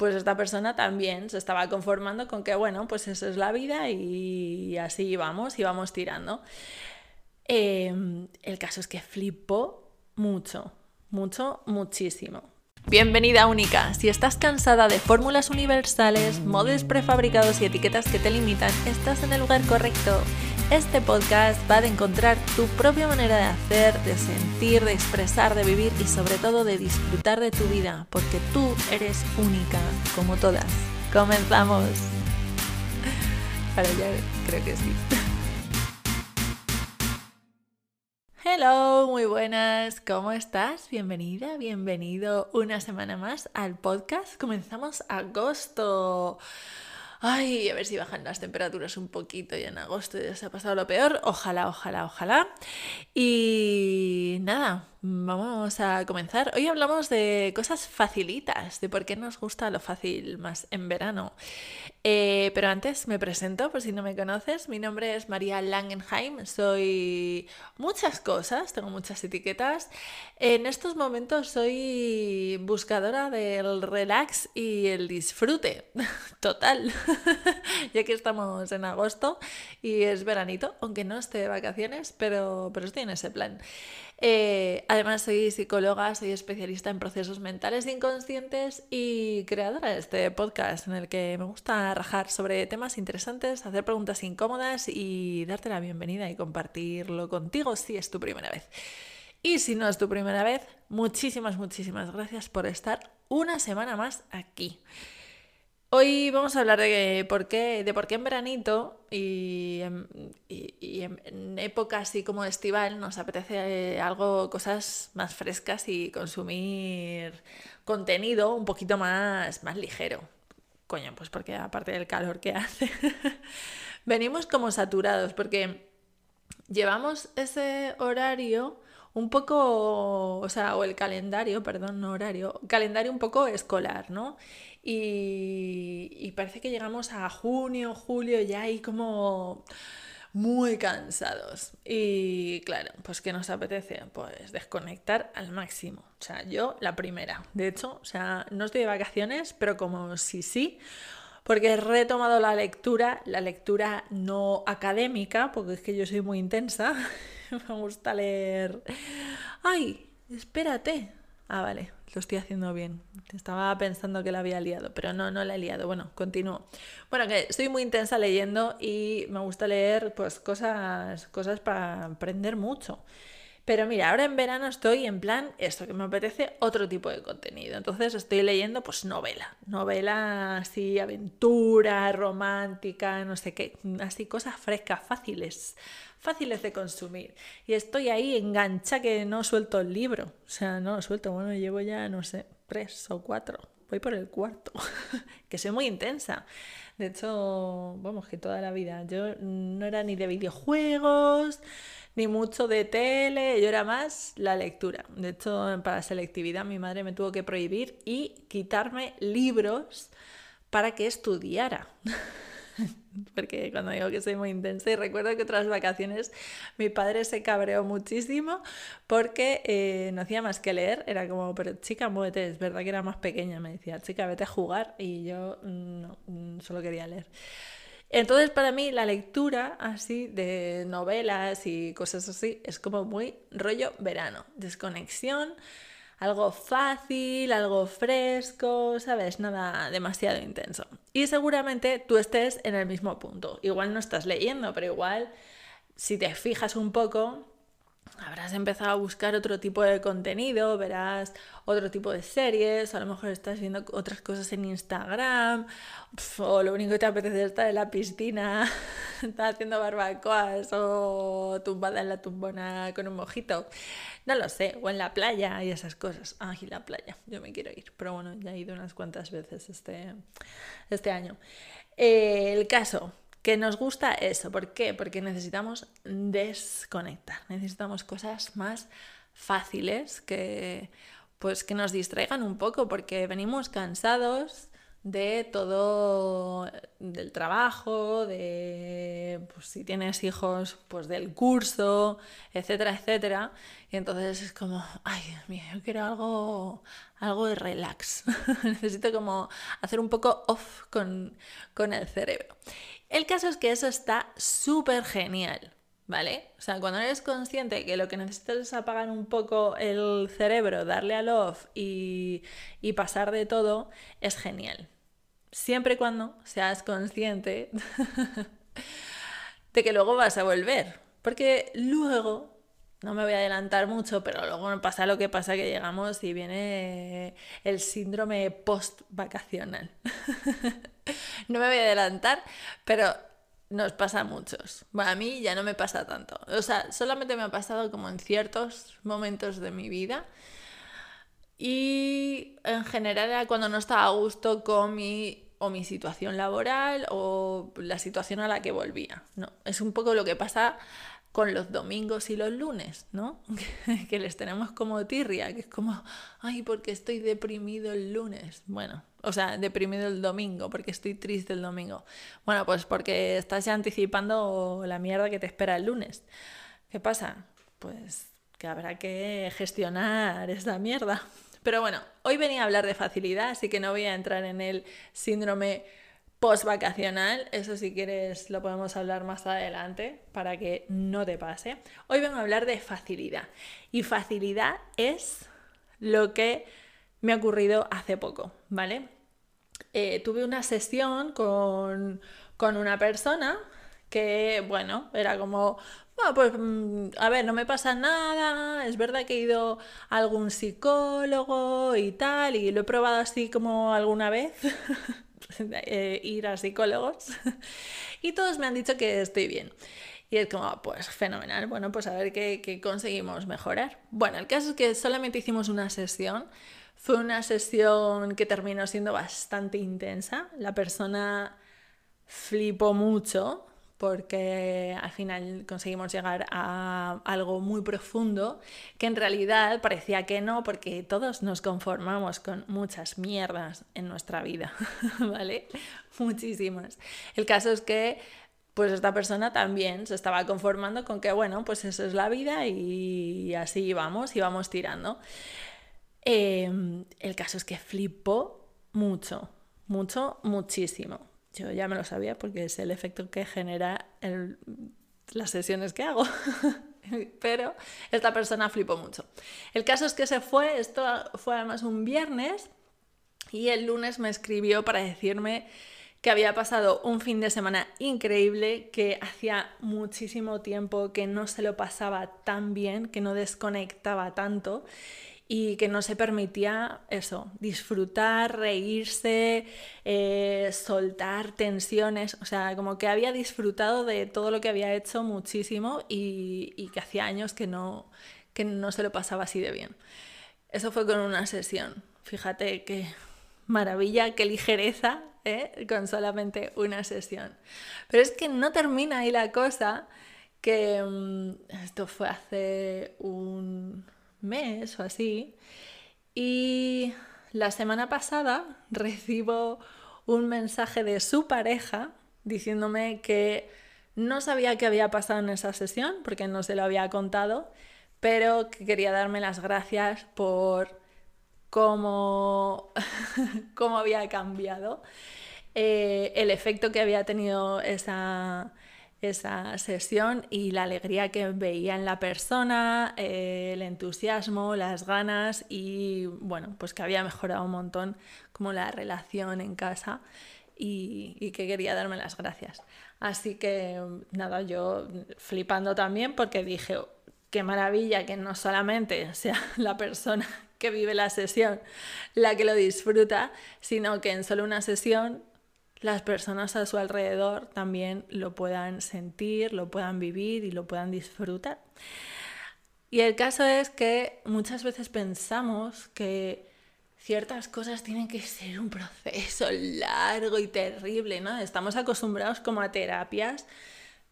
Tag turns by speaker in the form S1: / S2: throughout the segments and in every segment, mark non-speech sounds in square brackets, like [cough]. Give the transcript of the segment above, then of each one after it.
S1: pues esta persona también se estaba conformando con que, bueno, pues eso es la vida y así vamos y vamos tirando. Em, el caso es que flipó mucho, mucho, muchísimo. Bienvenida única. Si estás cansada de fórmulas universales, modos prefabricados y etiquetas que te limitan, estás en el lugar correcto. Este podcast va a encontrar tu propia manera de hacer, de sentir, de expresar, de vivir y sobre todo de disfrutar de tu vida, porque tú eres única, como todas. Comenzamos. [laughs] Para ya creo que sí. [laughs] Hello, muy buenas, ¿cómo estás? Bienvenida, bienvenido una semana más al podcast. Comenzamos agosto. Ay, a ver si bajan las temperaturas un poquito y en agosto ya se ha pasado lo peor. Ojalá, ojalá, ojalá. Y nada, vamos a comenzar. Hoy hablamos de cosas facilitas, de por qué nos gusta lo fácil más en verano. Eh, pero antes me presento, por si no me conoces. Mi nombre es María Langenheim. Soy muchas cosas, tengo muchas etiquetas. En estos momentos soy buscadora del relax y el disfrute. [laughs] Total. [laughs] ya que estamos en agosto y es veranito, aunque no esté de vacaciones, pero, pero estoy en ese plan. Eh, además, soy psicóloga, soy especialista en procesos mentales inconscientes y creadora de este podcast en el que me gusta rajar sobre temas interesantes, hacer preguntas incómodas y darte la bienvenida y compartirlo contigo si es tu primera vez. Y si no es tu primera vez, muchísimas, muchísimas gracias por estar una semana más aquí. Hoy vamos a hablar de por qué, de por qué en veranito y en, época así como estival nos apetece algo, cosas más frescas y consumir contenido un poquito más, más ligero. Coño, pues porque aparte del calor que [laughs] hace, venimos como saturados porque llevamos ese horario un poco, o sea, o el calendario, perdón, no horario, calendario un poco escolar, ¿no? Y, parece que llegamos a junio, julio, ya ahí como muy cansados. Y claro, pues que nos apetece? Pues desconectar al máximo. O sea, yo la primera. De hecho, o sea, no estoy de vacaciones, pero como si sí, porque he retomado la lectura, la lectura no académica, porque es que yo soy muy intensa. [laughs] Me gusta leer. ¡Ay! Espérate. Ah, vale, lo estoy haciendo bien. Estaba pensando que la había liado, pero no, no la he liado. Bueno, continúo. Bueno, que estoy muy intensa leyendo y me gusta leer pues cosas, cosas para aprender mucho. Pero mira, ahora en verano estoy en plan esto, que me apetece otro tipo de contenido. Entonces estoy leyendo pues novela, novela así, aventura, romántica, no sé qué, así cosas frescas, fáciles, fáciles de consumir. Y estoy ahí engancha que no suelto el libro. O sea, no lo suelto, bueno, llevo ya, no sé, tres o cuatro. Voy por el cuarto, [laughs] que soy muy intensa. De hecho, vamos, que toda la vida. Yo no era ni de videojuegos, ni mucho de tele, yo era más la lectura. De hecho, para selectividad mi madre me tuvo que prohibir y quitarme libros para que estudiara. [laughs] Porque cuando digo que soy muy intensa y recuerdo que otras vacaciones mi padre se cabreó muchísimo porque eh, no hacía más que leer. Era como, pero chica, muévete, es verdad que era más pequeña. Me decía, chica, vete a jugar y yo mm, no, mm, solo quería leer. Entonces, para mí, la lectura así de novelas y cosas así es como muy rollo verano, desconexión, algo fácil, algo fresco, ¿sabes? Nada demasiado intenso. Y seguramente tú estés en el mismo punto. Igual no estás leyendo, pero igual si te fijas un poco, habrás empezado a buscar otro tipo de contenido, verás otro tipo de series, a lo mejor estás viendo otras cosas en Instagram, o lo único que te apetece es estar en la piscina, [laughs] estar haciendo barbacoas o tumbada en la tumbona con un mojito. No lo sé, o en la playa y esas cosas. Ah, y la playa, yo me quiero ir, pero bueno, ya he ido unas cuantas veces este, este año. Eh, el caso, que nos gusta eso. ¿Por qué? Porque necesitamos desconectar, necesitamos cosas más fáciles que pues que nos distraigan un poco porque venimos cansados, de todo, del trabajo, de pues, si tienes hijos, pues del curso, etcétera, etcétera. Y entonces es como, ay, Dios mío, yo quiero algo, algo de relax. [laughs] Necesito como hacer un poco off con, con el cerebro. El caso es que eso está súper genial. ¿Vale? O sea, cuando eres consciente que lo que necesitas es apagar un poco el cerebro, darle al off y, pasar de todo, es genial. Siempre y cuando seas consciente [laughs] de que luego vas a volver. Porque luego, no me voy a adelantar mucho, pero luego pasa lo que pasa que llegamos y viene el síndrome post-vacacional. [laughs] no me voy a adelantar, pero nos pasa a muchos. Bueno, a mí ya no me pasa tanto. O sea, solamente me ha pasado como en ciertos momentos de mi vida. Y en general era cuando no estaba a gusto con mi o mi situación laboral o la situación a la que volvía. No, es un poco lo que pasa con los domingos y los lunes, ¿no? [laughs] que les tenemos como tirria, que es como, ay, porque estoy deprimido el lunes. Bueno, o sea, deprimido el domingo, porque estoy triste el domingo. Bueno, pues porque estás ya anticipando la mierda que te espera el lunes. ¿Qué pasa? Pues que habrá que gestionar esa mierda. Pero bueno, hoy venía a hablar de facilidad, así que no voy a entrar en el síndrome post-vacacional, eso si quieres lo podemos hablar más adelante para que no te pase. Hoy vengo a hablar de facilidad y facilidad es lo que me ha ocurrido hace poco, ¿vale? Eh, tuve una sesión con, con una persona que, bueno, era como, bueno, pues mm, a ver, no me pasa nada, es verdad que he ido a algún psicólogo y tal, y lo he probado así como alguna vez. [laughs] Eh, ir a psicólogos [laughs] y todos me han dicho que estoy bien. Y es como, pues fenomenal, bueno, pues a ver qué, conseguimos mejorar. Bueno, el caso es que solamente hicimos una sesión, fue una sesión que terminó siendo bastante intensa, la persona flipó mucho, porque al final conseguimos llegar a algo muy profundo que en realidad parecía que no, porque todos nos conformamos con muchas mierdas en nuestra vida, [laughs] ¿vale? Muchísimas. El caso es que pues esta persona también se estaba conformando con que, bueno, pues eso es la vida y así vamos y tirando. Em, el caso es que flipó mucho, mucho, muchísimo. Yo ya me lo sabía porque es el efecto que genera las sesiones que hago. [laughs] Pero esta persona flipó mucho. El caso es que se fue, esto fue además un viernes, y el lunes me escribió para decirme que había pasado un fin de semana increíble, que hacía muchísimo tiempo que no se lo pasaba tan bien, que no desconectaba tanto y que no se permitía eso, disfrutar, reírse, eh, soltar tensiones, o sea, como que había disfrutado de todo lo que había hecho muchísimo y, que hacía años que no, que no se lo pasaba así de bien. Eso fue con una sesión, fíjate qué maravilla, qué ligereza, ¿eh? con solamente una sesión. Pero es que no termina ahí la cosa, que mm, esto fue hace un mes o así. Y la semana pasada recibo un mensaje de su pareja diciéndome que no sabía qué había pasado en esa sesión porque no se lo había contado, pero que quería darme las gracias por cómo, [laughs] cómo había cambiado eh, el efecto que había tenido esa, esa sesión y la alegría que veía en la persona, eh, el entusiasmo, las ganas y bueno, pues que había mejorado un montón como la relación en casa y, y que quería darme las gracias. Así que nada, yo flipando también porque dije, qué maravilla que no solamente sea [laughs] la persona que vive la sesión la que lo disfruta, sino que en solo una sesión las personas a su alrededor también lo puedan sentir, lo puedan vivir y lo puedan disfrutar. Y el caso es que muchas veces pensamos que ciertas cosas tienen que ser un proceso largo y terrible, ¿no? Estamos acostumbrados como a terapias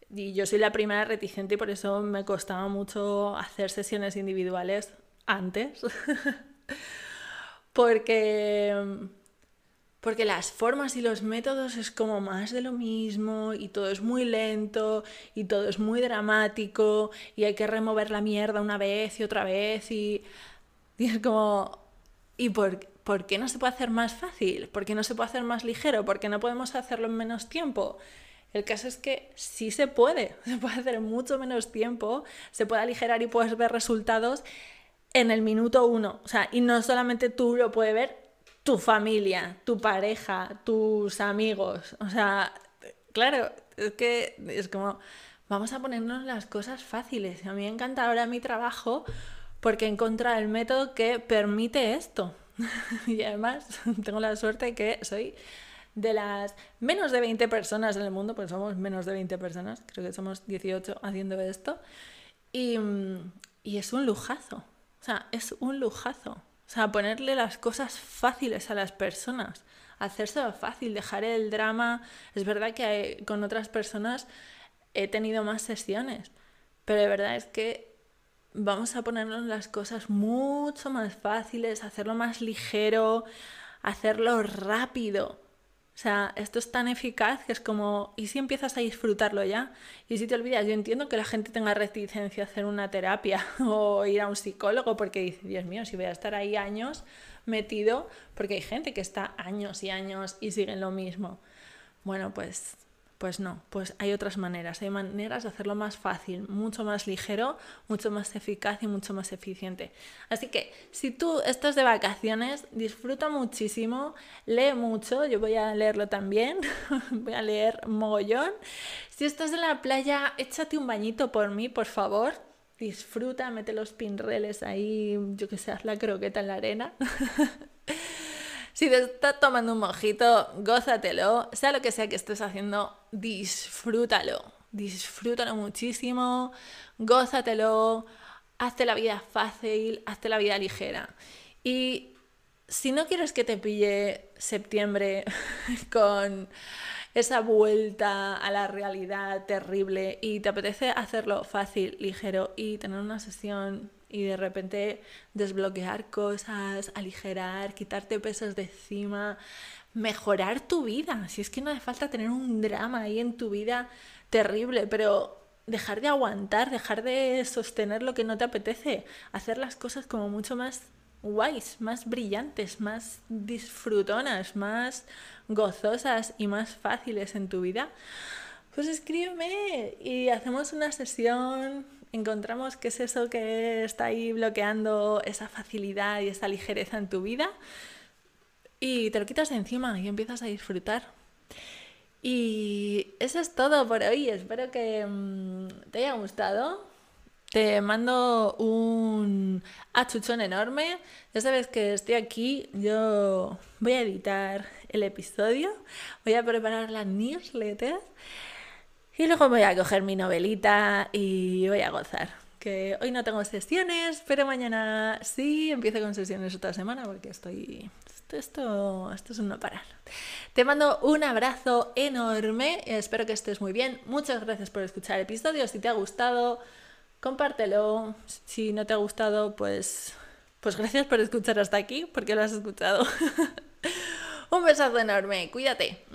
S1: y yo soy la primera reticente y por eso me costaba mucho hacer sesiones individuales antes. [laughs] Porque porque las formas y los métodos es como más de lo mismo y todo es muy lento y todo es muy dramático y hay que remover la mierda una vez y otra vez y, es como... ¿Y por, por qué no se puede hacer más fácil? ¿Por qué no se puede hacer más ligero? ¿Por qué no podemos hacerlo en menos tiempo? El caso es que sí se puede, [laughs] se puede hacer mucho menos tiempo, se puede aligerar y puedes ver resultados en el minuto uno. O sea, y no solamente tú lo puedes ver, tu familia, tu pareja, tus amigos. O sea, claro, es que es como, vamos a ponernos las cosas fáciles. A mí me encanta ahora mi trabajo porque he encontrado el método que permite esto. [laughs] y además [laughs] tengo la suerte que soy de las menos de 20 personas en el mundo, pues somos menos de 20 personas, creo que somos 18 haciendo esto, y, y es un lujazo, o sea, es un lujazo. O sea, ponerle las cosas fáciles a las personas, hacérselo fácil, dejar el drama. Es verdad que con otras personas he tenido más sesiones, pero de verdad es que vamos a ponernos las cosas mucho más fáciles, hacerlo más ligero, hacerlo rápido. O sea, esto es tan eficaz que es como, ¿y si empiezas a disfrutarlo ya? Y si te olvidas, yo entiendo que la gente tenga reticencia a hacer una terapia [laughs] o ir a un psicólogo porque dice, Dios mío, si voy a estar ahí años metido, porque hay gente que está años y años y siguen lo mismo. Bueno, pues pues no, pues hay otras maneras, hay maneras de hacerlo más fácil, mucho más ligero, mucho más eficaz y mucho más eficiente. Así que si tú estás de vacaciones, disfruta muchísimo, lee mucho, yo voy a leerlo también, [laughs] voy a leer mogollón. Si estás en la playa, échate un bañito por mí, por favor. Disfruta, mete los pinreles ahí, yo que sé, haz la croqueta en la arena. [laughs] Si te estás tomando un mojito, gózatelo. Sea lo que sea que estés haciendo, disfrútalo. Disfrútalo muchísimo, gózatelo, hazte la vida fácil, hazte la vida ligera. Y si no quieres que te pille septiembre [laughs] con esa vuelta a la realidad terrible y te apetece hacerlo fácil, ligero y tener una sesión y de repente desbloquear cosas, aligerar, quitarte pesos de encima, mejorar tu vida. Si es que no hace falta tener un drama ahí en tu vida terrible, pero dejar de aguantar, dejar de sostener lo que no te apetece, hacer las cosas como mucho más guays, más brillantes, más disfrutonas, más gozosas y más fáciles en tu vida, pues escríbeme y hacemos una sesión encontramos qué es eso que está ahí bloqueando esa facilidad y esa ligereza en tu vida y te lo quitas de encima y empiezas a disfrutar. Y eso es todo por hoy. Espero que mm, te haya gustado. Te mando un achuchón enorme. Ya sabes que estoy aquí. Yo voy a editar el episodio. Voy a preparar la newsletter. Y luego voy a coger mi novelita y voy a gozar. Que hoy no tengo sesiones, pero mañana sí empiezo con sesiones otra semana porque estoy. Esto, esto, es un no parar. Te mando un abrazo enorme. Espero que estés muy bien. Muchas gracias por escuchar el episodio. Si te ha gustado, compártelo. Si no te ha gustado, pues. Pues gracias por escuchar hasta aquí, porque lo has escuchado. [laughs] un besazo enorme. Cuídate.